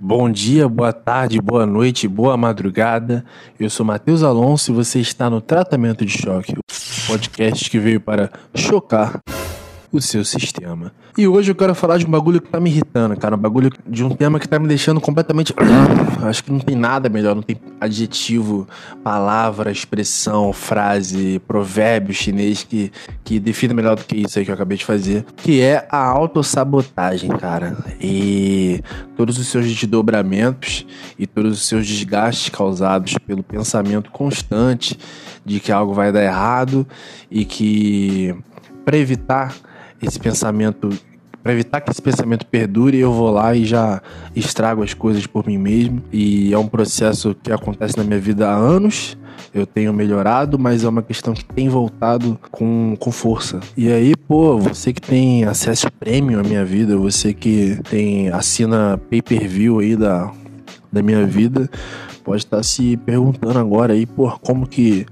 Bom dia, boa tarde, boa noite, boa madrugada. Eu sou Matheus Alonso e você está no Tratamento de Choque, o podcast que veio para chocar o seu sistema. E hoje eu quero falar de um bagulho que tá me irritando, cara. Um bagulho de um tema que tá me deixando completamente. Acho que não tem nada melhor, não tem adjetivo, palavra, expressão, frase, provérbio chinês que, que defina melhor do que isso aí que eu acabei de fazer. Que é a autossabotagem, cara. E todos os seus desdobramentos e todos os seus desgastes causados pelo pensamento constante de que algo vai dar errado e que para evitar esse pensamento, para evitar que esse pensamento perdure, eu vou lá e já estrago as coisas por mim mesmo. E é um processo que acontece na minha vida há anos. Eu tenho melhorado, mas é uma questão que tem voltado com, com força. E aí, pô, você que tem acesso premium à minha vida, você que tem assina pay-per-view aí da, da minha vida, pode estar se perguntando agora aí, pô, como que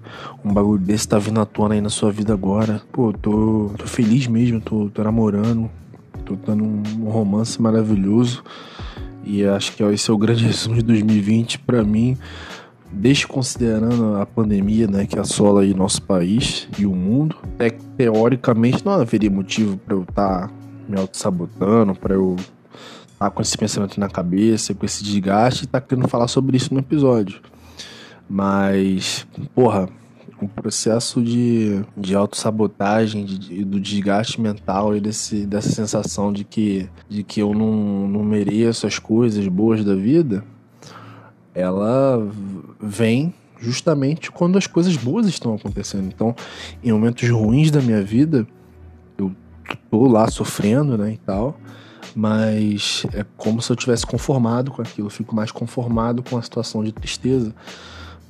um bagulho desse tá vindo à tona aí na sua vida agora? Pô, tô, tô feliz mesmo, tô, tô namorando, tô dando um romance maravilhoso. E acho que esse é o grande resumo de 2020 para mim, desconsiderando a pandemia, né, que assola aí nosso país e o mundo. É, teoricamente não haveria motivo para eu estar tá me auto-sabotando, para eu tá com esse pensamento na cabeça, com esse desgaste e tá querendo falar sobre isso no episódio. Mas, porra, o processo de, de autossabotagem, de, do desgaste mental e desse, dessa sensação de que, de que eu não, não mereço as coisas boas da vida, ela vem justamente quando as coisas boas estão acontecendo. Então, em momentos ruins da minha vida, eu tô lá sofrendo, né, e tal mas é como se eu tivesse conformado com aquilo, eu fico mais conformado com a situação de tristeza,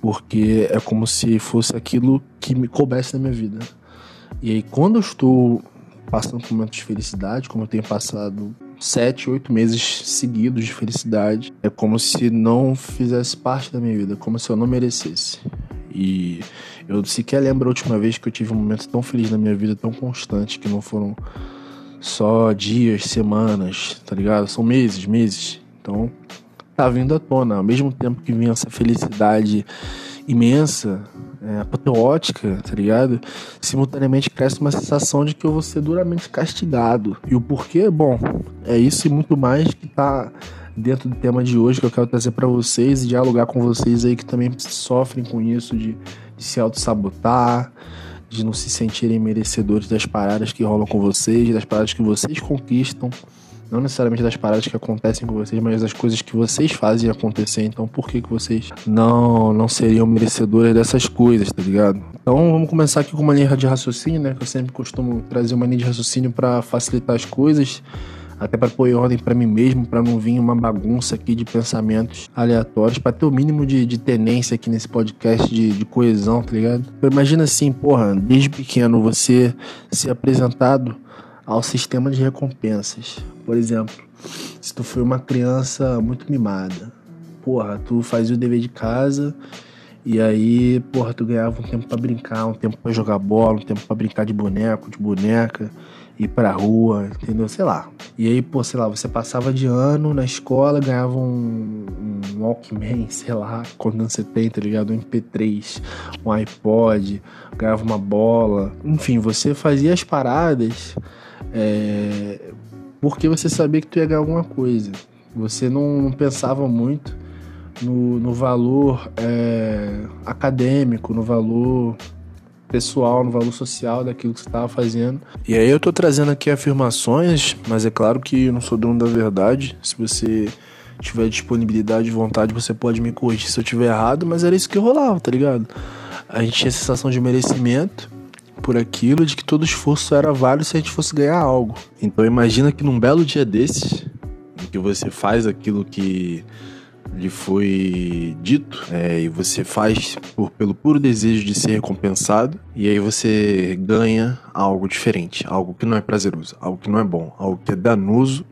porque é como se fosse aquilo que me coubesse na minha vida. E aí, quando eu estou passando por momentos de felicidade, como eu tenho passado sete, oito meses seguidos de felicidade, é como se não fizesse parte da minha vida, como se eu não merecesse. E eu sequer lembro a última vez que eu tive um momento tão feliz na minha vida, tão constante, que não foram só dias, semanas, tá ligado? São meses, meses. Então, tá vindo à tona. Ao mesmo tempo que vinha essa felicidade imensa, é, apoteótica, tá ligado? Simultaneamente cresce uma sensação de que eu vou ser duramente castigado. E o porquê? Bom, é isso e muito mais que tá dentro do tema de hoje que eu quero trazer para vocês e dialogar com vocês aí que também sofrem com isso de, de se auto-sabotar, de não se sentirem merecedores das paradas que rolam com vocês, das paradas que vocês conquistam, não necessariamente das paradas que acontecem com vocês, mas das coisas que vocês fazem acontecer. Então, por que, que vocês não não seriam merecedores dessas coisas, tá ligado? Então, vamos começar aqui com uma linha de raciocínio, né? Que eu sempre costumo trazer uma linha de raciocínio para facilitar as coisas até para pôr em ordem para mim mesmo, para não vir uma bagunça aqui de pensamentos aleatórios, para ter o mínimo de, de tenência aqui nesse podcast de, de coesão, tá ligado? Eu imagino assim, porra, desde pequeno você ser apresentado ao sistema de recompensas. Por exemplo, se tu foi uma criança muito mimada, porra, tu fazia o dever de casa e aí, porra, tu ganhava um tempo para brincar, um tempo para jogar bola, um tempo para brincar de boneco, de boneca ir pra rua, entendeu? Sei lá. E aí, pô, sei lá, você passava de ano na escola, ganhava um, um Walkman, sei lá, quando você tem, tá ligado? Um MP3, um iPod, ganhava uma bola. Enfim, você fazia as paradas é, porque você sabia que tu ia ganhar alguma coisa. Você não pensava muito no, no valor é, acadêmico, no valor pessoal, no valor social daquilo que você estava fazendo. E aí eu tô trazendo aqui afirmações, mas é claro que eu não sou dono da verdade. Se você tiver disponibilidade e vontade, você pode me corrigir se eu tiver errado, mas era isso que rolava, tá ligado? A gente tinha a sensação de merecimento por aquilo, de que todo esforço era válido se a gente fosse ganhar algo. Então imagina que num belo dia desses, em que você faz aquilo que lhe foi dito é, e você faz por, pelo puro desejo de ser recompensado e aí você ganha algo diferente, algo que não é prazeroso, algo que não é bom, algo que é danoso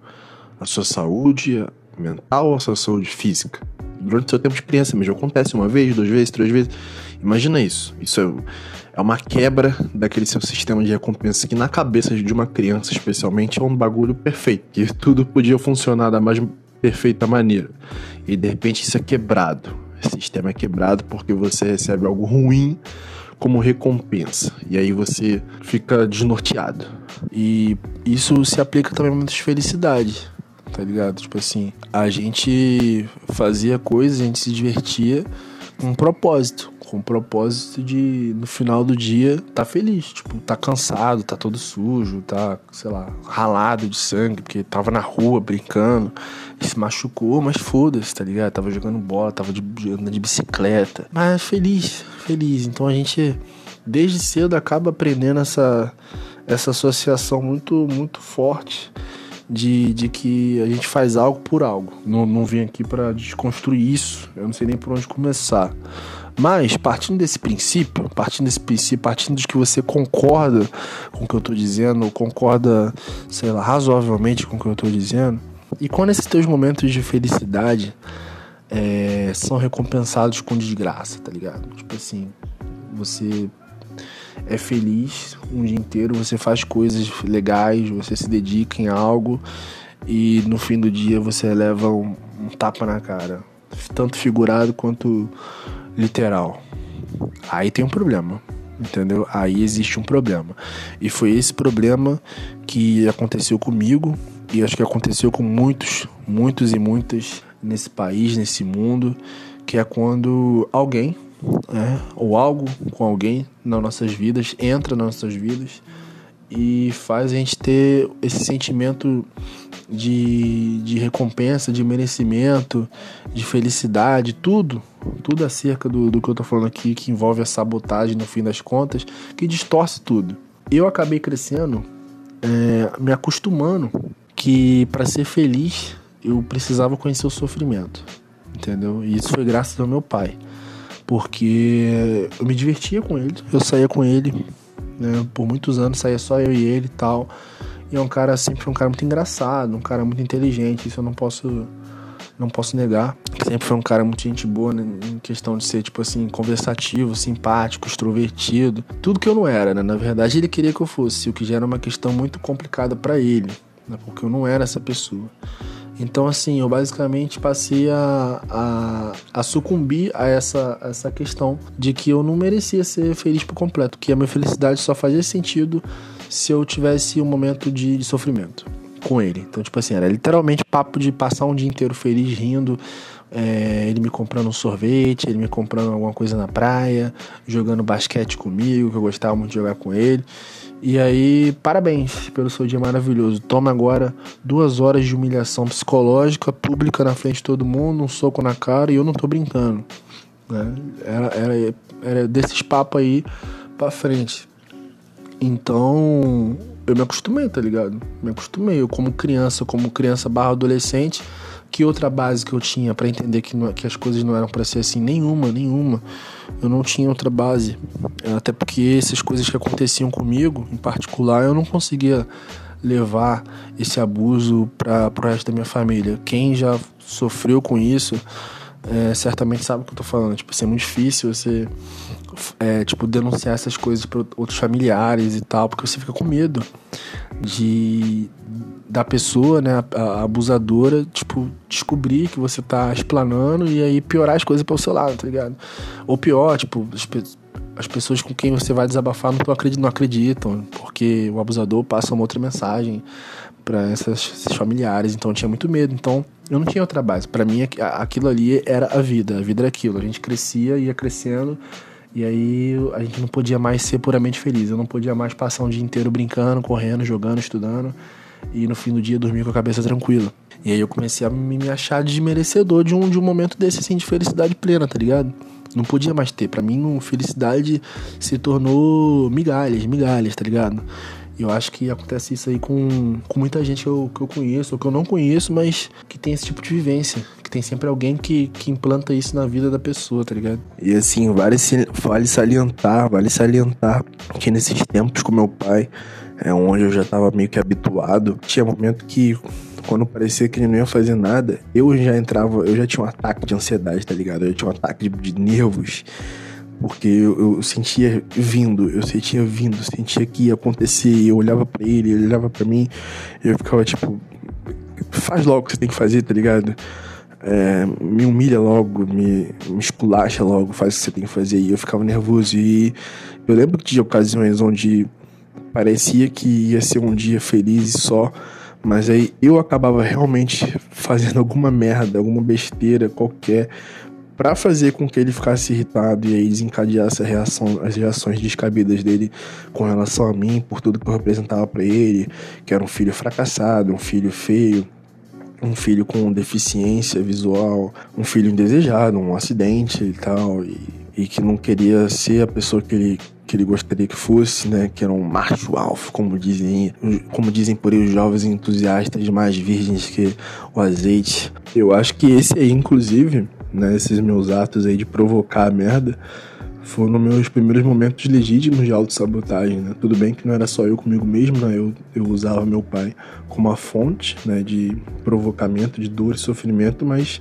à sua saúde mental, à sua saúde física. Durante o seu tempo de criança mesmo acontece uma vez, duas vezes, três vezes. Imagina isso. Isso é, é uma quebra daquele seu sistema de recompensa que na cabeça de uma criança especialmente é um bagulho perfeito, que tudo podia funcionar da mais perfeita maneira. E de repente isso é quebrado. Esse sistema é quebrado porque você recebe algo ruim como recompensa. E aí você fica desnorteado. E isso se aplica também a muitas felicidades, tá ligado? Tipo assim, a gente fazia coisas, a gente se divertia com um propósito com o propósito de, no final do dia, tá feliz. Tipo, tá cansado, tá todo sujo, tá, sei lá, ralado de sangue, porque tava na rua brincando e se machucou, mas foda-se, tá ligado? Tava jogando bola, tava de, andando de bicicleta. Mas feliz, feliz. Então a gente, desde cedo, acaba aprendendo essa, essa associação muito, muito forte. De, de que a gente faz algo por algo. Não, não vim aqui para desconstruir isso. Eu não sei nem por onde começar. Mas, partindo desse princípio, partindo desse princípio, partindo de que você concorda com o que eu estou dizendo, ou concorda, sei lá, razoavelmente com o que eu estou dizendo, e quando esses teus momentos de felicidade é, são recompensados com desgraça, tá ligado? Tipo assim, você é feliz um dia inteiro, você faz coisas legais, você se dedica em algo e no fim do dia você leva um, um tapa na cara, tanto figurado quanto literal. Aí tem um problema, entendeu? Aí existe um problema. E foi esse problema que aconteceu comigo e acho que aconteceu com muitos, muitos e muitas nesse país, nesse mundo, que é quando alguém, é, ou algo com alguém nas nossas vidas entra nas nossas vidas e faz a gente ter esse sentimento de, de recompensa, de merecimento, de felicidade, tudo, tudo acerca do, do que eu tô falando aqui, que envolve a sabotagem no fim das contas, que distorce tudo. Eu acabei crescendo, é, me acostumando que para ser feliz eu precisava conhecer o sofrimento, entendeu? E isso foi graças ao meu pai, porque eu me divertia com ele, eu saía com ele, né? Por muitos anos saía só eu e ele e tal. E é um cara sempre um cara muito engraçado, um cara muito inteligente, isso eu não posso não posso negar. Sempre foi um cara muito gente boa né, em questão de ser, tipo assim, conversativo, simpático, extrovertido. Tudo que eu não era, né? Na verdade, ele queria que eu fosse, o que já era uma questão muito complicada para ele, né? Porque eu não era essa pessoa. Então, assim, eu basicamente passei a, a, a sucumbir a essa, essa questão de que eu não merecia ser feliz por completo, que a minha felicidade só fazia sentido se eu tivesse um momento de, de sofrimento com ele. Então, tipo assim, era literalmente papo de passar um dia inteiro feliz, rindo, é, ele me comprando um sorvete, ele me comprando alguma coisa na praia, jogando basquete comigo, que eu gostava muito de jogar com ele. E aí, parabéns pelo seu dia maravilhoso. Toma agora duas horas de humilhação psicológica, pública na frente de todo mundo, um soco na cara e eu não tô brincando. Né? Era, era, era desses papos aí pra frente. Então, eu me acostumei, tá ligado? Me acostumei. Eu, como criança, como criança barra adolescente, que outra base que eu tinha para entender que, não, que as coisas não eram para ser assim? Nenhuma, nenhuma. Eu não tinha outra base. Até porque essas coisas que aconteciam comigo, em particular, eu não conseguia levar esse abuso para o resto da minha família. Quem já sofreu com isso, é, certamente sabe o que eu tô falando. Tipo, assim, é muito difícil você é, tipo, denunciar essas coisas para outros familiares e tal, porque você fica com medo de da pessoa, né, a, a, abusadora, tipo, descobrir que você tá explanando e aí piorar as coisas para o seu lado, tá ligado? Ou pior, tipo, as, as pessoas com quem você vai desabafar não, acreditam, não acreditam, porque o abusador passa uma outra mensagem para esses familiares, então eu tinha muito medo. Então eu não tinha outra base. Para mim aquilo ali era a vida, a vida era aquilo. A gente crescia, ia crescendo e aí a gente não podia mais ser puramente feliz. Eu não podia mais passar um dia inteiro brincando, correndo, jogando, estudando e no fim do dia dormir com a cabeça tranquila. E aí eu comecei a me achar desmerecedor de um, de um momento desse assim de felicidade plena, tá ligado? Não podia mais ter. Para mim, felicidade se tornou migalhas, migalhas, tá ligado? Eu acho que acontece isso aí com, com muita gente que eu, que eu conheço, ou que eu não conheço, mas que tem esse tipo de vivência. Que tem sempre alguém que, que implanta isso na vida da pessoa, tá ligado? E assim, vale, vale salientar, vale salientar que nesses tempos com meu pai, é onde eu já tava meio que habituado, tinha momento que quando parecia que ele não ia fazer nada, eu já entrava, eu já tinha um ataque de ansiedade, tá ligado? Eu tinha um ataque de, de nervos porque eu, eu, sentia vindo, eu sentia vindo, sentia que ia acontecer, eu olhava para ele, ele olhava para mim, eu ficava tipo, faz logo o que você tem que fazer, tá ligado? É, me humilha logo, me, me esculacha logo, faz o que você tem que fazer. E eu ficava nervoso. E eu lembro de ocasiões onde parecia que ia ser um dia feliz e só, mas aí eu acabava realmente fazendo alguma merda, alguma besteira qualquer para fazer com que ele ficasse irritado e aí desencadear essa reação, as reações descabidas dele com relação a mim, por tudo que eu representava para ele, que era um filho fracassado, um filho feio, um filho com deficiência visual, um filho indesejado, um acidente e tal, e, e que não queria ser a pessoa que ele que ele gostaria que fosse, né? Que era um macho alfa, como dizem, como dizem por aí os jovens entusiastas mais virgens que o azeite. Eu acho que esse aí, inclusive, né, esses meus atos aí de provocar a merda, foram meus primeiros momentos legítimos de autossabotagem, né? Tudo bem que não era só eu comigo mesmo, né? Eu, eu usava meu pai como uma fonte, né, de provocamento, de dor e sofrimento, mas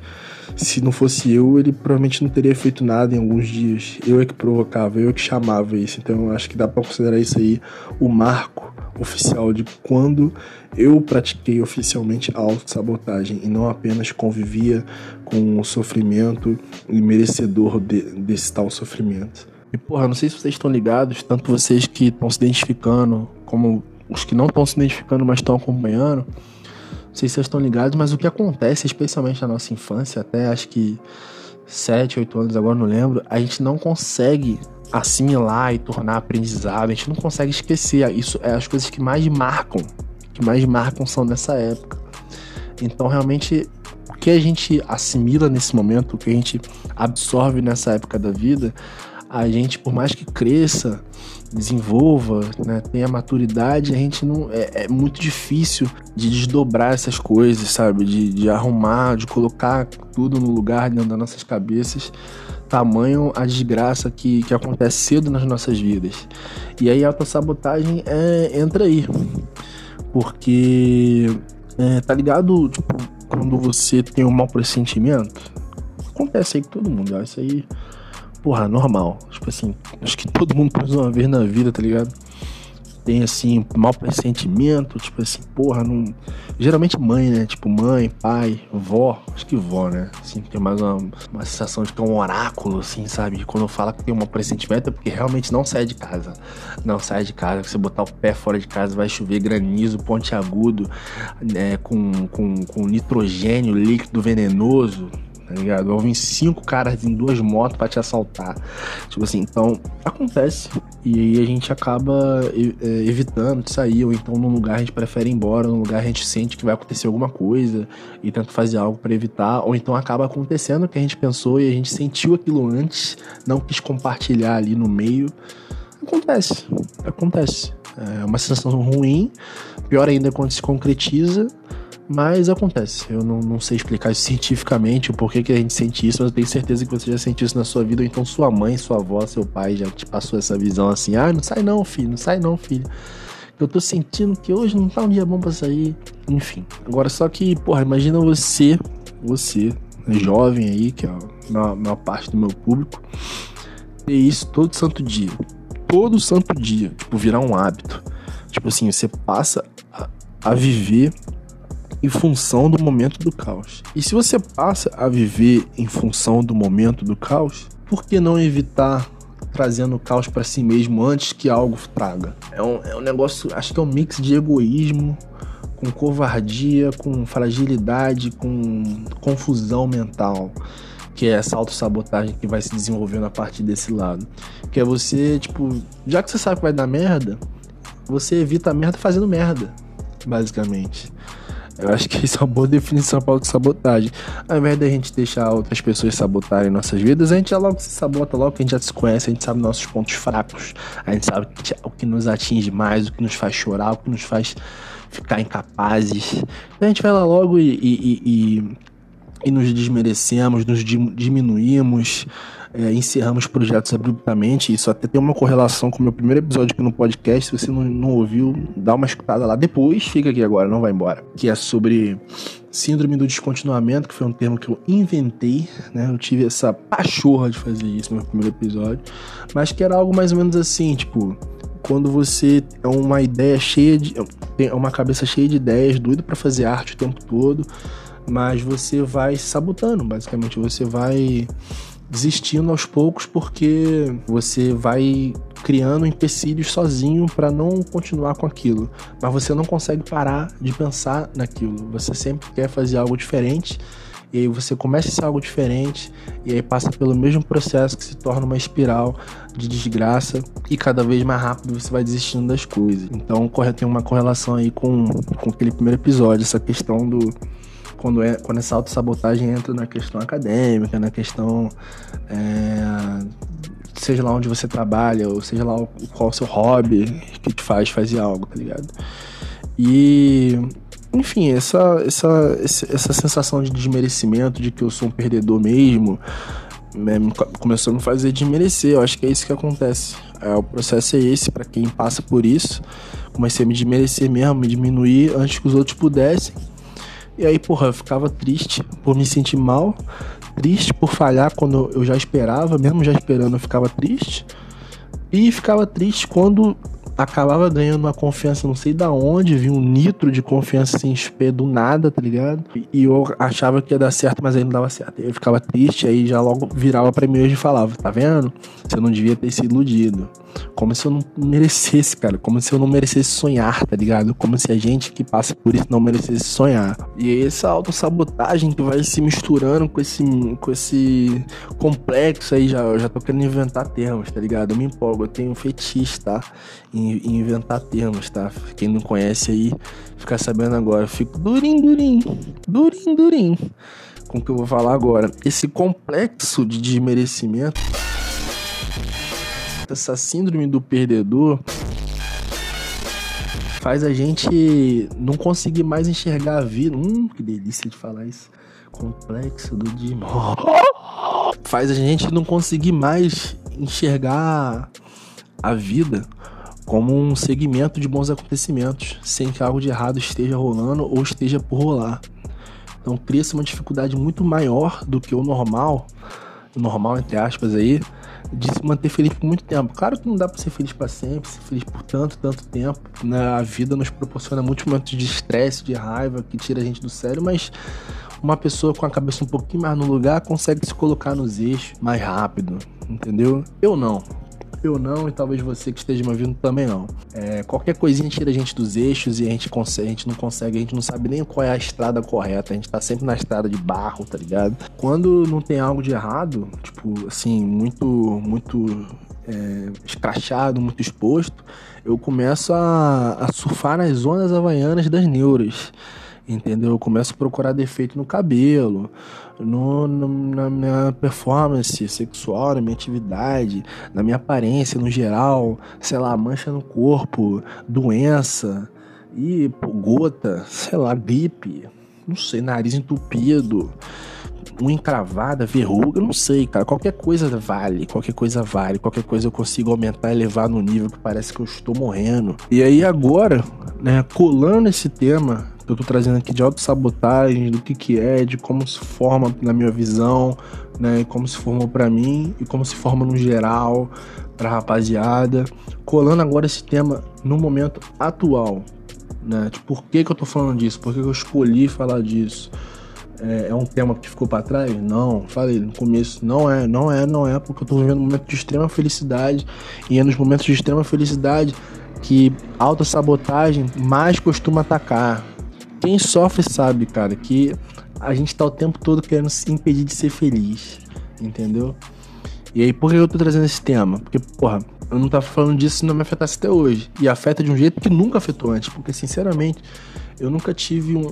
se não fosse eu, ele provavelmente não teria feito nada em alguns dias. Eu é que provocava, eu é que chamava isso. Então acho que dá para considerar isso aí o marco oficial de quando eu pratiquei oficialmente a autossabotagem e não apenas convivia com o sofrimento e merecedor de, desse tal sofrimento. E porra, não sei se vocês estão ligados, tanto vocês que estão se identificando, como os que não estão se identificando, mas estão acompanhando. Não sei se vocês estão ligados, mas o que acontece, especialmente na nossa infância, até acho que 7, 8 anos, agora não lembro, a gente não consegue assimilar e tornar aprendizado, a gente não consegue esquecer. Isso é as coisas que mais marcam que mais marcam são dessa época. Então, realmente, que a gente assimila nesse momento, o que a gente absorve nessa época da vida, a gente, por mais que cresça, desenvolva, né, tenha maturidade, a gente não. É, é, muito difícil de desdobrar essas coisas, sabe? De, de arrumar, de colocar tudo no lugar dentro das nossas cabeças. Tamanho a desgraça que, que acontece cedo nas nossas vidas. E aí a autossabotagem é, entra aí. Porque, é, tá ligado? Tipo, quando você tem um mau pressentimento, acontece aí com todo mundo, isso aí, porra, normal. Tipo assim, acho que todo mundo passa uma vez na vida, tá ligado? Tem assim, mau pressentimento, tipo assim, porra, não. Geralmente mãe, né? Tipo, mãe, pai, vó, acho que vó, né? Assim, tem mais uma, uma sensação de que é um oráculo, assim, sabe? Quando fala que tem um pressentimento é porque realmente não sai de casa. Não sai de casa. Você botar o pé fora de casa, vai chover granizo, ponte agudo, né? Com, com, com nitrogênio líquido venenoso tá ligado? Ouvem cinco caras em duas motos para te assaltar. Tipo assim, então acontece. E aí a gente acaba é, evitando de sair, ou então num lugar a gente prefere ir embora, num lugar a gente sente que vai acontecer alguma coisa e tenta fazer algo para evitar, ou então acaba acontecendo o que a gente pensou e a gente sentiu aquilo antes, não quis compartilhar ali no meio. Acontece, acontece. É uma sensação ruim, pior ainda quando se concretiza, mas acontece. Eu não, não sei explicar isso cientificamente, o porquê que a gente sente isso, mas eu tenho certeza que você já sentiu isso na sua vida, ou então sua mãe, sua avó, seu pai já te passou essa visão assim: ah, não sai não, filho, não sai não, filho. Eu tô sentindo que hoje não tá um dia bom pra sair. Enfim. Agora, só que, porra, imagina você, você, jovem aí, que é a maior, maior parte do meu público, ter isso todo santo dia. Todo santo dia. Tipo, virar um hábito. Tipo assim, você passa a, a viver em função do momento do caos. E se você passa a viver em função do momento do caos, por que não evitar trazendo o caos para si mesmo antes que algo traga? É um, é um negócio, acho que é um mix de egoísmo com covardia, com fragilidade, com confusão mental que é essa autossabotagem que vai se desenvolvendo a partir desse lado. Que é você, tipo, já que você sabe que vai dar merda, você evita a merda fazendo merda, basicamente. Eu acho que isso é uma boa definição para auto-sabotagem. Ao invés da gente deixar outras pessoas sabotarem nossas vidas, a gente já logo se sabota logo, a gente já se conhece, a gente sabe nossos pontos fracos, a gente sabe o que nos atinge mais, o que nos faz chorar, o que nos faz ficar incapazes. Então a gente vai lá logo e, e, e, e nos desmerecemos, nos diminuímos, é, encerramos projetos abruptamente. Isso até tem uma correlação com o meu primeiro episódio aqui no podcast. Se você não, não ouviu, dá uma escutada lá depois. Fica aqui agora, não vai embora. Que é sobre síndrome do descontinuamento, que foi um termo que eu inventei, né? Eu tive essa pachorra de fazer isso no meu primeiro episódio. Mas que era algo mais ou menos assim, tipo quando você é uma ideia cheia de. é uma cabeça cheia de ideias, doido para fazer arte o tempo todo, mas você vai sabotando, basicamente. Você vai desistindo aos poucos porque você vai criando empecilhos sozinho para não continuar com aquilo. Mas você não consegue parar de pensar naquilo. Você sempre quer fazer algo diferente e aí você começa a ser algo diferente e aí passa pelo mesmo processo que se torna uma espiral de desgraça e cada vez mais rápido você vai desistindo das coisas. Então tem uma correlação aí com, com aquele primeiro episódio, essa questão do quando, é, quando essa autossabotagem entra na questão acadêmica, na questão é, seja lá onde você trabalha, ou seja lá qual o seu hobby que te faz fazer algo, tá ligado? E, enfim, essa, essa, essa sensação de desmerecimento, de que eu sou um perdedor mesmo, né, começou a me fazer desmerecer. Eu acho que é isso que acontece. É, o processo é esse, para quem passa por isso. Comecei a me desmerecer mesmo, me diminuir antes que os outros pudessem. E aí, porra, eu ficava triste por me sentir mal, triste por falhar quando eu já esperava, mesmo já esperando, eu ficava triste. E ficava triste quando acabava ganhando uma confiança, não sei da onde, vi um nitro de confiança assim, do nada, tá ligado? E eu achava que ia dar certo, mas aí não dava certo. Eu ficava triste, aí já logo virava pra mim hoje e falava, tá vendo? Você não devia ter se iludido. Como se eu não merecesse, cara. Como se eu não merecesse sonhar, tá ligado? Como se a gente que passa por isso não merecesse sonhar. E essa autossabotagem que vai se misturando com esse, com esse complexo aí, já, eu já tô querendo inventar termos, tá ligado? Eu me empolgo, eu tenho um fetiche, tá? Em, em inventar termos, tá? Quem não conhece aí, fica sabendo agora. Eu fico durim, durim, durim, durim. Com o que eu vou falar agora. Esse complexo de desmerecimento essa síndrome do perdedor faz a gente não conseguir mais enxergar a vida. Hum, que delícia de falar isso. Complexo do Jim. Faz a gente não conseguir mais enxergar a vida como um segmento de bons acontecimentos, sem que algo de errado esteja rolando ou esteja por rolar. Então cria-se uma dificuldade muito maior do que o normal, normal entre aspas aí, de se manter feliz por muito tempo. Claro que não dá para ser feliz para sempre, ser feliz por tanto, tanto tempo. Né? A vida nos proporciona muitos momentos de estresse, de raiva, que tira a gente do sério, mas uma pessoa com a cabeça um pouquinho mais no lugar consegue se colocar nos eixos mais rápido, entendeu? Eu não eu não, e talvez você que esteja me ouvindo também não. É, qualquer coisinha tira a gente dos eixos e a gente, consegue, a gente não consegue, a gente não sabe nem qual é a estrada correta, a gente tá sempre na estrada de barro, tá ligado? Quando não tem algo de errado, tipo, assim, muito, muito é, escrachado, muito exposto, eu começo a, a surfar nas zonas havaianas das neuras entendeu? Eu começo a procurar defeito no cabelo, no, no, na minha performance sexual, na minha atividade, na minha aparência no geral, sei lá, mancha no corpo, doença, e gota, sei lá, gripe, não sei, nariz entupido, unha encravada, verruga, não sei, cara. Qualquer coisa vale, qualquer coisa vale, qualquer coisa eu consigo aumentar e levar no nível que parece que eu estou morrendo. E aí agora, né, colando esse tema eu tô trazendo aqui de autossabotagem, do que que é, de como se forma na minha visão, né, como se formou para mim e como se forma no geral pra rapaziada. Colando agora esse tema no momento atual, né? Tipo, por que que eu tô falando disso? Por que, que eu escolhi falar disso? É, é um tema que ficou para trás? Não, falei no começo, não é, não é, não é, porque eu tô vivendo um momento de extrema felicidade e é nos momentos de extrema felicidade que autossabotagem mais costuma atacar, quem sofre sabe, cara, que a gente tá o tempo todo querendo se impedir de ser feliz, entendeu? E aí, por que eu tô trazendo esse tema? Porque, porra, eu não tava falando disso se não me afetasse até hoje. E afeta de um jeito que nunca afetou antes, porque, sinceramente, eu nunca tive um,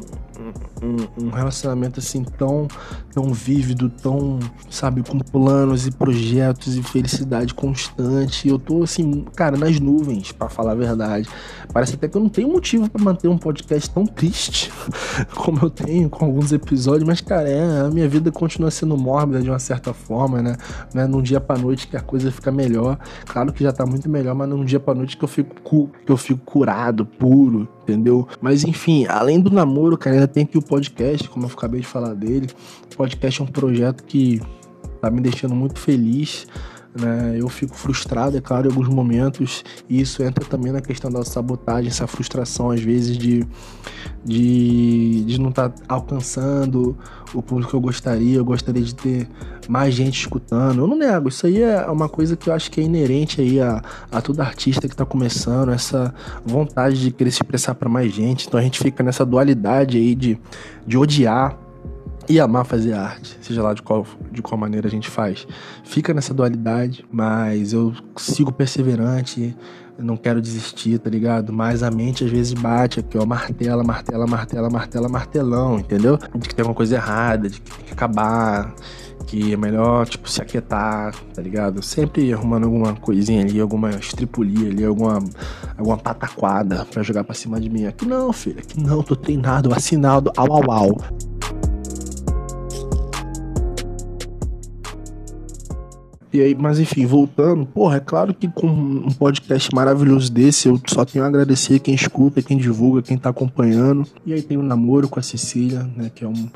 um, um, relacionamento assim tão, tão vívido, tão, sabe, com planos e projetos e felicidade constante. Eu tô assim, cara, nas nuvens, para falar a verdade. Parece até que eu não tenho motivo para manter um podcast tão triste como eu tenho com alguns episódios, mas, cara, é, a minha vida continua sendo mórbida de uma certa forma, né? Não é num dia pra noite que a coisa fica melhor. Claro que já tá muito melhor, mas num dia pra noite que eu fico, que eu fico curado, puro, entendeu? Mas enfim, além do namoro, cara, ainda tem aqui o podcast, como eu acabei de falar dele. O podcast é um projeto que tá me deixando muito feliz, né? Eu fico frustrado, é claro, em alguns momentos, e isso entra também na questão da sabotagem, essa frustração, às vezes, de, de, de não estar tá alcançando o público que eu gostaria, eu gostaria de ter mais gente escutando. Eu não nego, isso aí é uma coisa que eu acho que é inerente aí a, a todo artista que está começando, essa vontade de querer se expressar para mais gente. Então a gente fica nessa dualidade aí de, de odiar e amar fazer arte, seja lá de qual, de qual maneira a gente faz. Fica nessa dualidade, mas eu sigo perseverante, não quero desistir, tá ligado? Mas a mente às vezes bate aqui, ó, martela, martela, martela, martela, martelão, entendeu? De que tem alguma coisa errada, de que tem que acabar, que é melhor, tipo, se aquietar, tá ligado? Sempre arrumando alguma coisinha ali, alguma estripulia ali, alguma, alguma pataquada pra jogar pra cima de mim. Aqui não, filho, aqui não, tô treinado, vacinado, au, au, au. E aí, mas enfim, voltando, porra, é claro que com um podcast maravilhoso desse, eu só tenho a agradecer quem escuta, quem divulga, quem tá acompanhando. E aí tem o um namoro com a Cecília, né, que é um,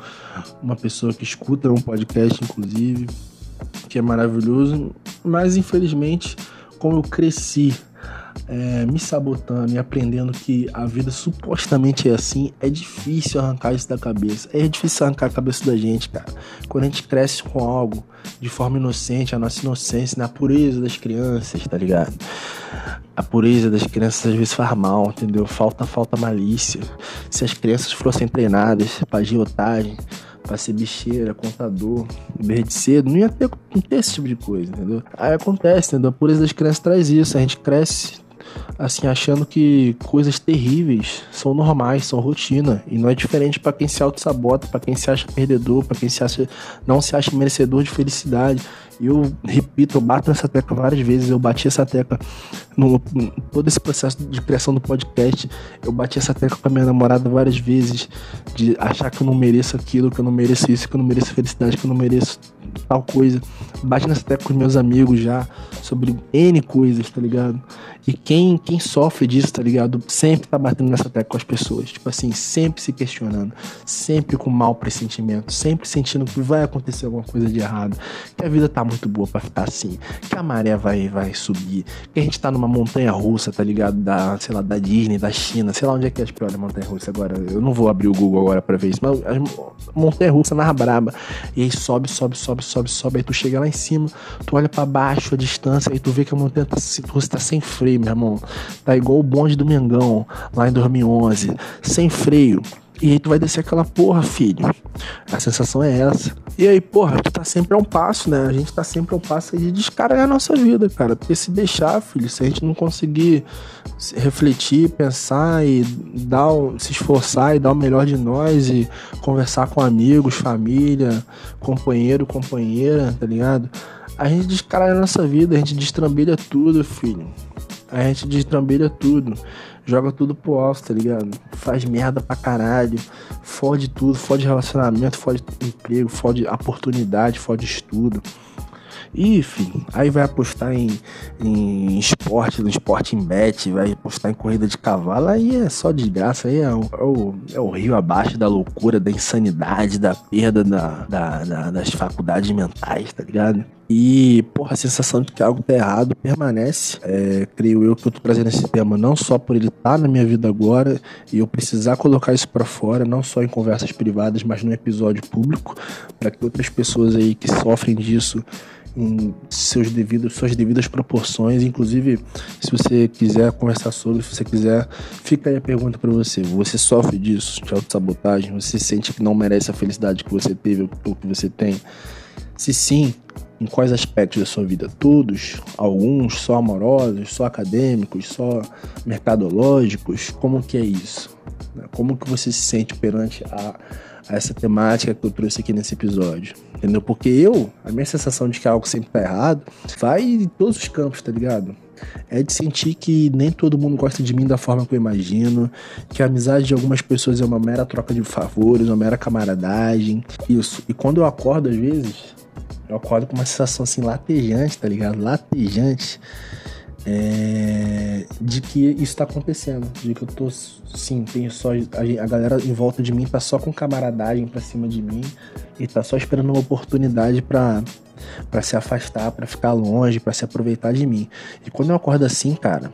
uma pessoa que escuta um podcast, inclusive, que é maravilhoso. Mas infelizmente, como eu cresci é, me sabotando e aprendendo que a vida supostamente é assim, é difícil arrancar isso da cabeça. É difícil arrancar a cabeça da gente, cara. Quando a gente cresce com algo de forma inocente, a nossa inocência, na pureza das crianças, tá ligado? A pureza das crianças às vezes faz mal, entendeu? Falta, falta malícia. Se as crianças fossem treinadas pra agiotagem, pra ser bicheira, contador, de cedo, não ia ter, não ter esse tipo de coisa, entendeu? Aí acontece, entendeu? A pureza das crianças traz isso. A gente cresce assim, achando que coisas terríveis são normais, são rotina. E não é diferente para quem se auto-sabota, para quem se acha perdedor, para quem se acha, não se acha merecedor de felicidade. Eu repito, eu bato nessa tecla várias vezes, eu bati essa tecla no, no, todo esse processo de criação do podcast, eu bati essa tecla com a minha namorada várias vezes, de achar que eu não mereço aquilo, que eu não mereço isso, que eu não mereço felicidade, que eu não mereço tal coisa. Bati nessa tecla com os meus amigos já, sobre N coisas, tá ligado? E quem, quem sofre disso, tá ligado? Sempre tá batendo nessa tecla com as pessoas. Tipo assim, sempre se questionando, sempre com mau pressentimento, sempre sentindo que vai acontecer alguma coisa de errado, que a vida tá muito boa para ficar assim, que a maré vai, vai subir, que a gente tá numa montanha russa, tá ligado? Da, sei lá, da Disney, da China, sei lá onde é que é as piores montanha russa agora. Eu não vou abrir o Google agora pra ver isso, mas a montanha russa na braba. E aí sobe, sobe, sobe, sobe, sobe. Aí tu chega lá em cima, tu olha para baixo a distância, aí tu vê que a montanha tá, russa tá sem freio, meu irmão. Tá igual o bonde do Mengão, lá em 2011, sem freio. E aí tu vai descer aquela porra, filho. A sensação é essa. E aí, porra, tu tá sempre a um passo, né? A gente tá sempre a um passo de descarregar a nossa vida, cara. Porque se deixar, filho, se a gente não conseguir refletir, pensar e dar, se esforçar e dar o melhor de nós e conversar com amigos, família, companheiro, companheira, tá ligado? A gente descarrega a nossa vida, a gente destrambilha tudo, filho. A gente destrambilha tudo joga tudo pro alto, tá ligado? Faz merda pra caralho, fode tudo, fode relacionamento, fode emprego, fode oportunidade, fode estudo. E, enfim, aí vai apostar em, em esporte, no esporte em bet, vai apostar em corrida de cavalo, aí é só desgraça, aí é o, é o, é o rio abaixo da loucura, da insanidade, da perda da, da, da, das faculdades mentais, tá ligado? E, porra, a sensação de que algo tá errado permanece. É, creio eu que eu tô trazendo esse tema não só por ele estar tá na minha vida agora e eu precisar colocar isso para fora, não só em conversas privadas, mas no episódio público, para que outras pessoas aí que sofrem disso em seus devidos, suas devidas proporções. Inclusive, se você quiser conversar sobre, se você quiser, fica aí a pergunta para você. Você sofre disso, de autossabotagem? Você sente que não merece a felicidade que você teve ou que você tem? Se sim, em quais aspectos da sua vida? Todos? Alguns? Só amorosos? Só acadêmicos? Só mercadológicos? Como que é isso? Como que você se sente perante a a essa temática que eu trouxe aqui nesse episódio. Entendeu? Porque eu, a minha sensação de que algo sempre tá errado, vai em todos os campos, tá ligado? É de sentir que nem todo mundo gosta de mim da forma que eu imagino, que a amizade de algumas pessoas é uma mera troca de favores, uma mera camaradagem. Isso. E quando eu acordo, às vezes, eu acordo com uma sensação assim latejante, tá ligado? Latejante é, de que isso está acontecendo, de que eu tô, sim, tenho só a, a, galera em volta de mim tá só com camaradagem para cima de mim e tá só esperando uma oportunidade para para se afastar, para ficar longe, para se aproveitar de mim. E quando eu acordo assim, cara,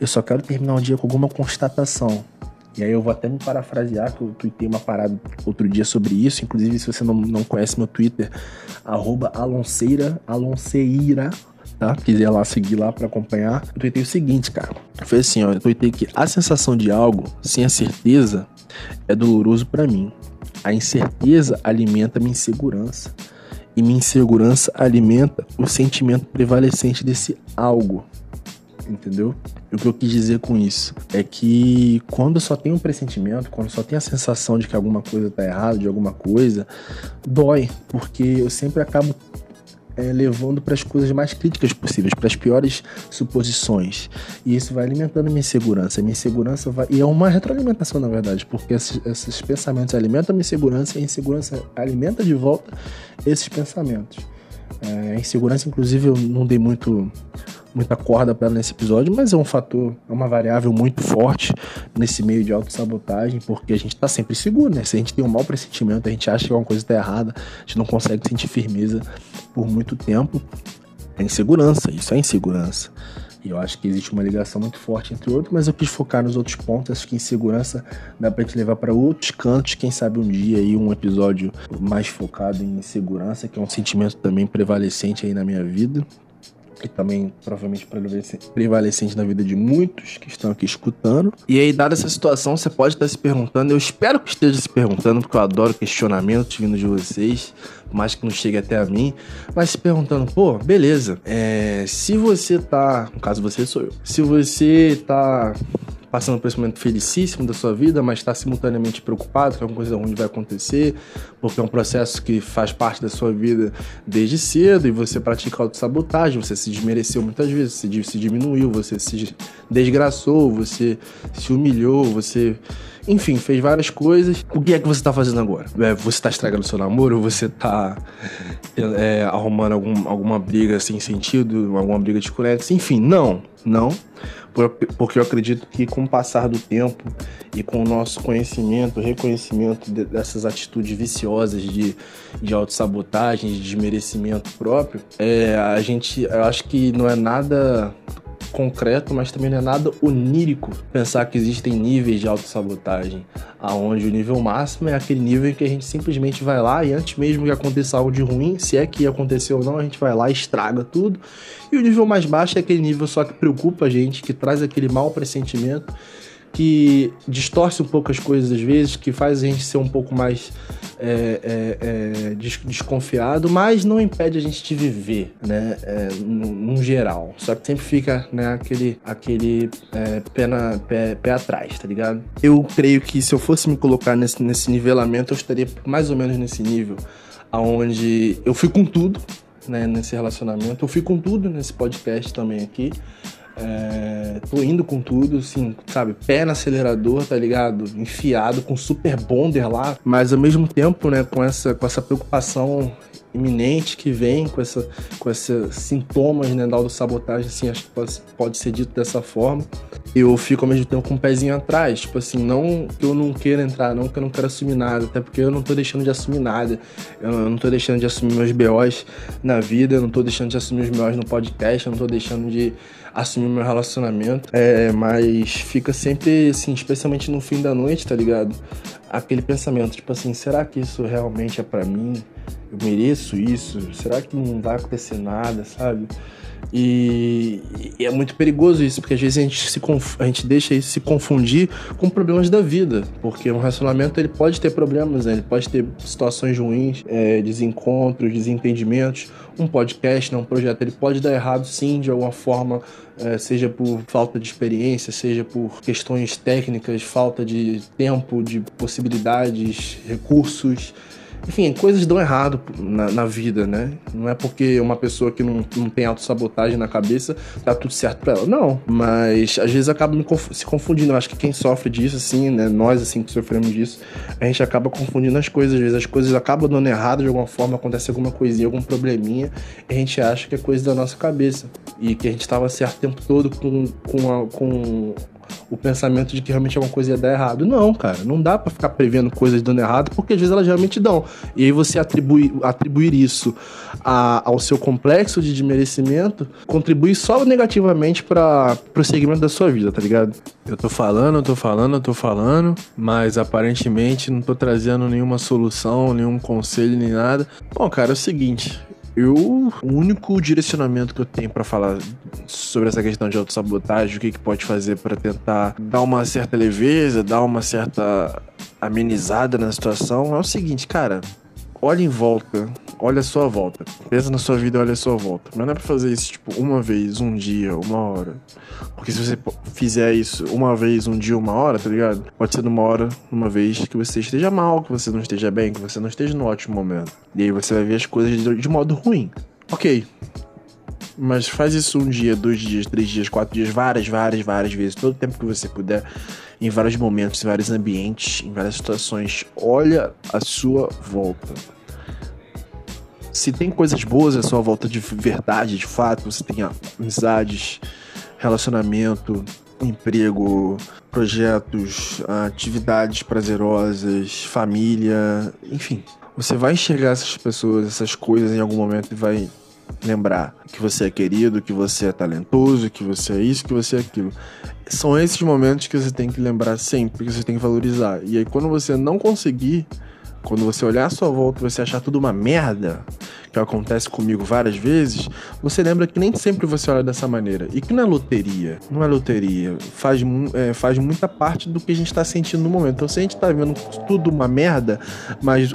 eu só quero terminar o dia com alguma constatação. E aí eu vou até me parafrasear, que eu tuitei uma parada outro dia sobre isso. Inclusive, se você não, não conhece meu Twitter, arroba alonceira, alonceira, tá? Quiser lá seguir lá para acompanhar. Eu tuitei o seguinte, cara. Foi assim, ó. Eu tuitei que a sensação de algo sem a certeza é doloroso para mim. A incerteza alimenta minha insegurança. E minha insegurança alimenta o sentimento prevalecente desse algo. Entendeu? E o que eu quis dizer com isso é que quando só tenho um pressentimento, quando só tenho a sensação de que alguma coisa tá errada, de alguma coisa, dói, porque eu sempre acabo é, levando para as coisas mais críticas possíveis, para as piores suposições. E isso vai alimentando minha insegurança. Minha insegurança vai. E é uma retroalimentação, na verdade, porque esses, esses pensamentos alimentam a minha insegurança e a insegurança alimenta de volta esses pensamentos. É, a insegurança, inclusive, eu não dei muito muita corda para nesse episódio, mas é um fator, é uma variável muito forte nesse meio de autossabotagem, porque a gente tá sempre seguro, né? Se a gente tem um mau pressentimento, a gente acha que alguma coisa tá errada, a gente não consegue sentir firmeza por muito tempo. É insegurança, isso é insegurança. E eu acho que existe uma ligação muito forte entre outros, mas eu quis focar nos outros pontos. Acho que insegurança dá pra gente levar para outros cantos. Quem sabe um dia aí um episódio mais focado em segurança, que é um sentimento também prevalecente aí na minha vida que também provavelmente prevalecente na vida de muitos que estão aqui escutando. E aí, dada essa situação, você pode estar se perguntando, eu espero que esteja se perguntando, porque eu adoro questionamentos vindo de vocês, mais que não chegue até a mim, mas se perguntando, pô, beleza, é, se você tá, no caso você sou eu, se você tá passando por esse momento felicíssimo da sua vida, mas está simultaneamente preocupado que alguma coisa ruim vai acontecer, porque é um processo que faz parte da sua vida desde cedo e você pratica autossabotagem, você se desmereceu muitas vezes, você se diminuiu, você se desgraçou, você se humilhou, você enfim, fez várias coisas. O que é que você tá fazendo agora? É, você tá estragando seu namoro? Você tá é, arrumando algum, alguma briga sem sentido? Alguma briga de conexão? Enfim, não. Não porque eu acredito que com o passar do tempo e com o nosso conhecimento, reconhecimento dessas atitudes viciosas de, de autossabotagem, de desmerecimento próprio, é, a gente, eu acho que não é nada concreto, mas também não é nada onírico pensar que existem níveis de autossabotagem, aonde o nível máximo é aquele nível em que a gente simplesmente vai lá e antes mesmo que aconteça algo de ruim, se é que aconteceu ou não, a gente vai lá e estraga tudo. E o nível mais baixo é aquele nível só que preocupa a gente, que traz aquele mau pressentimento que distorce um pouco as coisas às vezes, que faz a gente ser um pouco mais é, é, é, desconfiado, mas não impede a gente de viver, né, é, num geral. Só que sempre fica, né, aquele, aquele é, pé, na, pé, pé atrás, tá ligado? Eu creio que se eu fosse me colocar nesse, nesse nivelamento, eu estaria mais ou menos nesse nível, aonde eu fui com tudo, né, nesse relacionamento, eu fui com tudo nesse podcast também aqui, é, tô indo com tudo, assim, sabe? Pé no acelerador, tá ligado? Enfiado com super bonder lá, mas ao mesmo tempo, né, com essa, com essa preocupação iminente que vem com essa com esses sintomas né, da autossabotagem, assim, acho que pode, pode ser dito dessa forma. Eu fico ao mesmo tempo com um pezinho atrás, tipo assim, não que eu não queira entrar, não que eu não quero assumir nada, até porque eu não tô deixando de assumir nada. Eu não tô deixando de assumir meus BOs na vida, eu não tô deixando de assumir os BOs no podcast, eu não tô deixando de assumir meu relacionamento. É, mas fica sempre, assim, especialmente no fim da noite, tá ligado? Aquele pensamento, tipo assim, será que isso realmente é para mim? Eu mereço isso? Será que não vai acontecer nada, sabe? E, e, é muito perigoso isso, porque às vezes a gente, se a gente deixa isso se confundir com problemas da vida, porque um relacionamento ele pode ter problemas, né? ele pode ter situações ruins, é, desencontros, desentendimentos. Um podcast, né? um projeto, ele pode dar errado sim, de alguma forma, seja por falta de experiência, seja por questões técnicas, falta de tempo, de possibilidades, recursos enfim, coisas dão errado na, na, vida, né? Não é porque uma pessoa que não, não tem autossabotagem na cabeça tá tudo certo pra ela. Não. Mas às vezes acaba conf se confundindo. Eu acho que quem sofre disso, assim, né? Nós, assim, que sofremos disso, a gente acaba confundindo as coisas. Às vezes as coisas acabam dando errado de alguma forma, acontece alguma coisinha, algum probleminha, a gente acha que é coisa da nossa cabeça. E que a gente tava certo o tempo todo com, com, a, com o pensamento de que realmente alguma coisa ia dar errado. Não, cara, não dá para ficar prevendo coisas dando errado, porque às vezes elas realmente dão. E aí você atribui, atribuir isso a, ao seu complexo de desmerecimento contribui só negativamente para o segmento da sua vida, tá ligado? Eu tô falando, eu tô falando, eu tô falando, mas aparentemente não tô trazendo nenhuma solução, nenhum conselho, nem nada. Bom, cara, é o seguinte, eu, o único direcionamento que eu tenho para falar sobre essa questão de autossabotagem, o que, que pode fazer para tentar dar uma certa leveza, dar uma certa amenizada na situação, é o seguinte, cara olha em volta, olha a sua volta. Pensa na sua vida olha a sua volta. Mas não é pra fazer isso, tipo, uma vez, um dia, uma hora. Porque se você fizer isso uma vez, um dia, uma hora, tá ligado? Pode ser numa hora, uma vez que você esteja mal, que você não esteja bem, que você não esteja no ótimo momento. E aí você vai ver as coisas de, de modo ruim. Ok. Mas faz isso um dia, dois dias, três dias, quatro dias, várias, várias, várias vezes, todo o tempo que você puder, em vários momentos, em vários ambientes, em várias situações. Olha a sua volta se tem coisas boas à sua volta de verdade, de fato, você tem amizades, relacionamento, emprego, projetos, atividades prazerosas, família, enfim. Você vai enxergar essas pessoas, essas coisas em algum momento e vai lembrar que você é querido, que você é talentoso, que você é isso, que você é aquilo. São esses momentos que você tem que lembrar sempre, que você tem que valorizar. E aí quando você não conseguir quando você olhar a sua volta e você achar tudo uma merda, que acontece comigo várias vezes, você lembra que nem sempre você olha dessa maneira. E que não é loteria. Não é loteria. Faz, é, faz muita parte do que a gente tá sentindo no momento. Então, se a gente tá vendo tudo uma merda, mas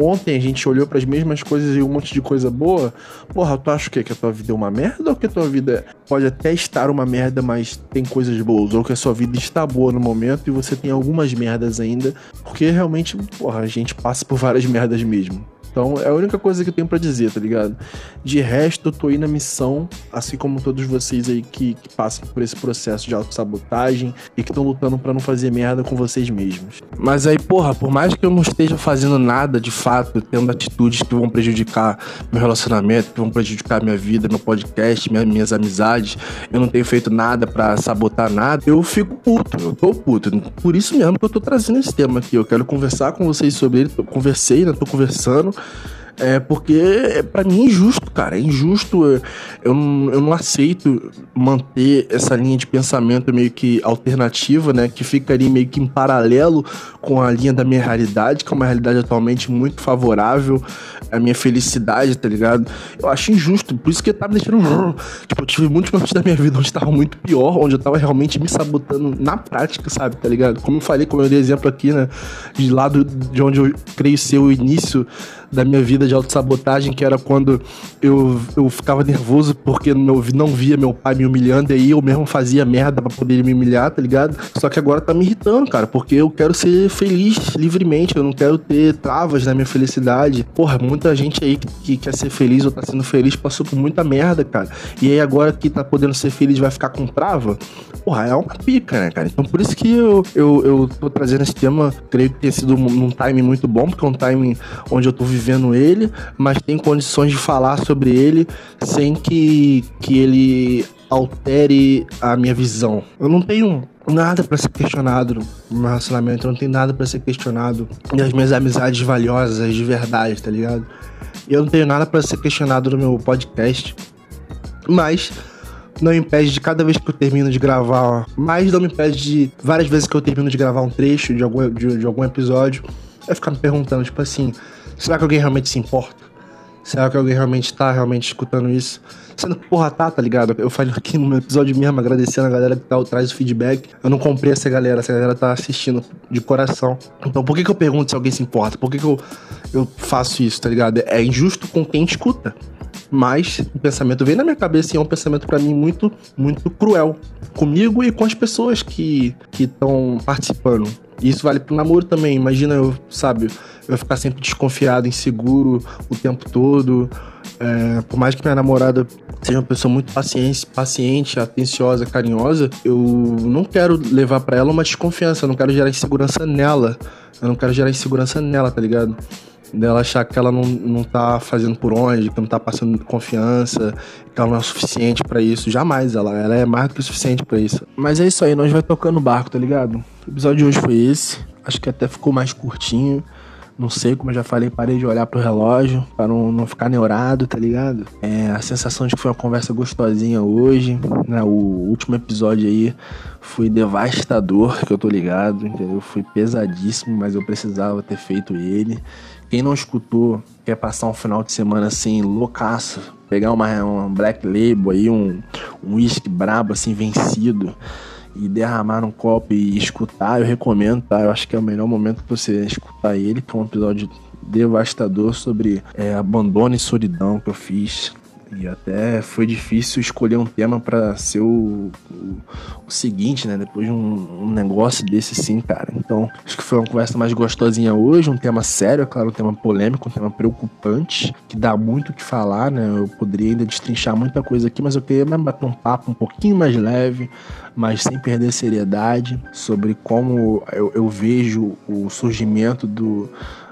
ontem a gente olhou para as mesmas coisas e um monte de coisa boa, porra, tu acha o quê? Que a tua vida é uma merda ou que a tua vida pode até estar uma merda, mas tem coisas boas? Ou que a sua vida está boa no momento e você tem algumas merdas ainda? Porque realmente, porra, a gente passa por várias merdas mesmo. Então é a única coisa que eu tenho para dizer, tá ligado? De resto, eu tô aí na missão, assim como todos vocês aí que, que passam por esse processo de autossabotagem e que estão lutando para não fazer merda com vocês mesmos. Mas aí, porra, por mais que eu não esteja fazendo nada de fato, tendo atitudes que vão prejudicar meu relacionamento, que vão prejudicar minha vida, meu podcast, minha, minhas amizades, eu não tenho feito nada para sabotar nada, eu fico puto, eu tô puto. Por isso mesmo que eu tô trazendo esse tema aqui. Eu quero conversar com vocês sobre ele. Eu conversei, né? Tô conversando. É porque é, para mim é injusto, cara. É injusto. Eu não, eu não aceito manter essa linha de pensamento meio que alternativa, né? Que fica ali meio que em paralelo com a linha da minha realidade, que é uma realidade atualmente muito favorável à minha felicidade, tá ligado? Eu acho injusto. Por isso que tá me deixando. Tipo, eu tive muitos momentos da minha vida onde tava muito pior, onde eu tava realmente me sabotando na prática, sabe? Tá ligado? Como eu falei, como eu dei exemplo aqui, né? De lado de onde eu creio ser o início da minha vida de autossabotagem, que era quando eu, eu ficava nervoso porque não, não via meu pai me humilhando, e aí eu mesmo fazia merda pra poder me humilhar, tá ligado? Só que agora tá me irritando, cara, porque eu quero ser feliz livremente, eu não quero ter travas na minha felicidade. Porra, muita gente aí que, que quer ser feliz ou tá sendo feliz passou por muita merda, cara. E aí agora que tá podendo ser feliz vai ficar com trava? Porra, é uma pica, né, cara? Então por isso que eu, eu, eu tô trazendo esse tema, creio que tenha sido num time muito bom, porque é um time onde eu tô vivendo vivendo ele, mas tem condições de falar sobre ele sem que, que ele altere a minha visão. Eu não tenho nada para ser questionado no meu relacionamento, eu não tenho nada para ser questionado nas minhas amizades valiosas de verdade, tá ligado? Eu não tenho nada para ser questionado no meu podcast, mas não impede de cada vez que eu termino de gravar, mas não me impede de várias vezes que eu termino de gravar um trecho de algum, de, de algum episódio, eu ficar me perguntando, tipo assim, Será que alguém realmente se importa? Será que alguém realmente tá realmente escutando isso? Sendo que, porra, tá, tá ligado? Eu falei aqui no meu episódio mesmo, agradecendo a galera que tá, traz o feedback. Eu não comprei essa galera, essa galera tá assistindo de coração. Então, por que que eu pergunto se alguém se importa? Por que que eu, eu faço isso, tá ligado? É injusto com quem escuta. Mas o pensamento vem na minha cabeça e é um pensamento para mim muito, muito cruel. Comigo e com as pessoas que estão participando. Isso vale pro namoro também. Imagina eu, sabe, vai ficar sempre desconfiado, inseguro o tempo todo. É, por mais que minha namorada seja uma pessoa muito paciente, paciente, atenciosa, carinhosa, eu não quero levar para ela uma desconfiança, eu não quero gerar insegurança nela. Eu não quero gerar insegurança nela, tá ligado? Dela achar que ela não, não tá fazendo por onde, que não tá passando confiança, que ela não é suficiente para isso. Jamais, ela, ela é mais do que suficiente para isso. Mas é isso aí, nós vai tocando o barco, tá ligado? O episódio de hoje foi esse. Acho que até ficou mais curtinho. Não sei, como eu já falei, parei de olhar pro relógio para não, não ficar neurado, tá ligado? É, a sensação de que foi uma conversa gostosinha hoje, né? O último episódio aí foi devastador, que eu tô ligado, entendeu? Foi pesadíssimo, mas eu precisava ter feito ele. Quem não escutou, quer passar um final de semana assim, loucaço, pegar uma, uma Black Label aí, um, um whisky brabo assim, vencido e derramar num copo e escutar, eu recomendo, tá? Eu acho que é o melhor momento pra você escutar ele, que é um episódio devastador sobre é, abandono e solidão que eu fiz. E até foi difícil escolher um tema para ser o, o, o, seguinte, né? Depois de um, um, negócio desse, sim, cara. Então, acho que foi uma conversa mais gostosinha hoje. Um tema sério, é claro, um tema polêmico, um tema preocupante, que dá muito o que falar, né? Eu poderia ainda destrinchar muita coisa aqui, mas eu queria mais bater um papo um pouquinho mais leve, mas sem perder seriedade, sobre como eu, eu vejo o surgimento do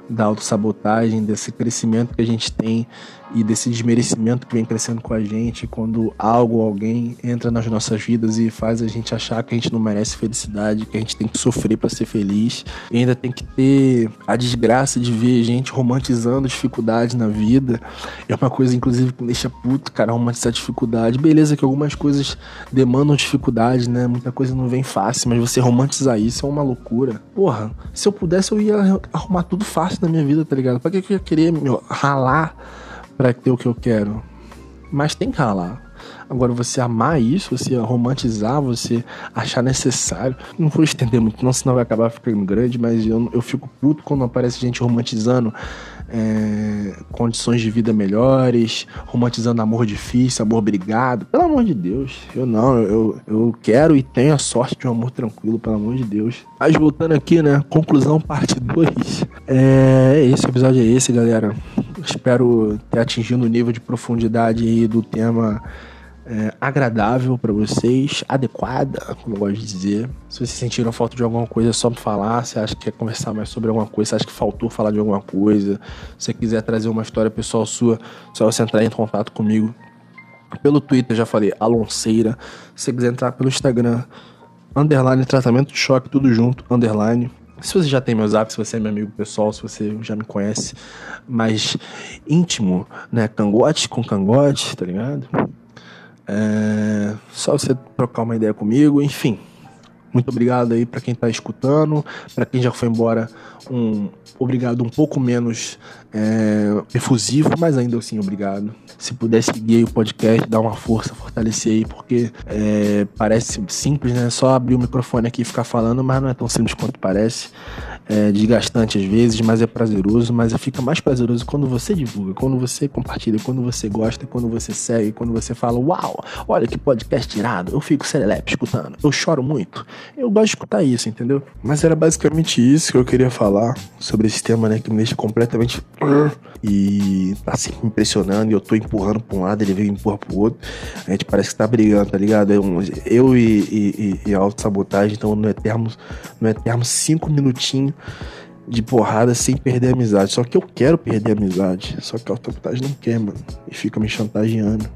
da autossabotagem, desse crescimento que a gente tem e desse desmerecimento que vem crescendo com a gente quando algo alguém entra nas nossas vidas e faz a gente achar que a gente não merece felicidade, que a gente tem que sofrer para ser feliz. E ainda tem que ter a desgraça de ver gente romantizando dificuldades na vida. É uma coisa, inclusive, que me deixa puto, cara, romantizar dificuldade. Beleza que algumas coisas demandam dificuldade, né? Muita coisa não vem fácil, mas você romantizar isso é uma loucura. Porra, se eu pudesse, eu ia arrumar tudo fácil na minha vida, tá ligado? Pra que eu ia querer meu, ralar para ter o que eu quero? Mas tem que ralar. Agora, você amar isso, você romantizar, você achar necessário. Não vou estender muito, não, senão vai acabar ficando grande, mas eu, eu fico puto quando aparece gente romantizando é, condições de vida melhores, romantizando amor difícil, amor brigado. Pelo amor de Deus, eu não, eu, eu quero e tenho a sorte de um amor tranquilo, pelo amor de Deus. Mas voltando aqui, né? Conclusão, parte 2. É, é esse, episódio é esse, galera. Espero ter atingido o nível de profundidade do tema é, agradável para vocês, adequada, como eu gosto de dizer. Se vocês sentiram falta de alguma coisa, é só me falar. Se acha que quer conversar mais sobre alguma coisa, se acha que faltou falar de alguma coisa, se você quiser trazer uma história pessoal sua, só você entrar em contato comigo. Pelo Twitter, já falei, Alonceira. Se você quiser entrar pelo Instagram, underline tratamento de choque, tudo junto, underline. Se você já tem meu zap, se você é meu amigo pessoal, se você já me conhece mais íntimo, né? Cangote com cangote, tá ligado? É, só você trocar uma ideia comigo, enfim. Muito obrigado aí para quem está escutando, para quem já foi embora, um obrigado um pouco menos é, efusivo, mas ainda assim obrigado. Se puder seguir o podcast, dar uma força, fortalecer aí, porque é, parece simples, né? Só abrir o microfone aqui e ficar falando, mas não é tão simples quanto parece é desgastante às vezes, mas é prazeroso, mas fica mais prazeroso quando você divulga, quando você compartilha, quando você gosta, quando você segue, quando você fala, uau, olha que podcast tirado, eu fico serelepe escutando, eu choro muito. Eu gosto de escutar isso, entendeu? Mas era basicamente isso que eu queria falar sobre esse tema, né, que me deixa completamente e tá sempre me impressionando e eu tô empurrando pra um lado, ele vem e empurra pro outro. A gente parece que tá brigando, tá ligado? Eu, eu e, e, e, e auto-sabotagem, então no eterno, no eterno cinco minutinhos de porrada sem perder a amizade. Só que eu quero perder a amizade. Só que a autoridade não quer, mano. E fica me chantageando.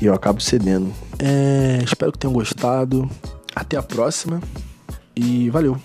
E eu acabo cedendo. É, espero que tenham gostado. Até a próxima. E valeu.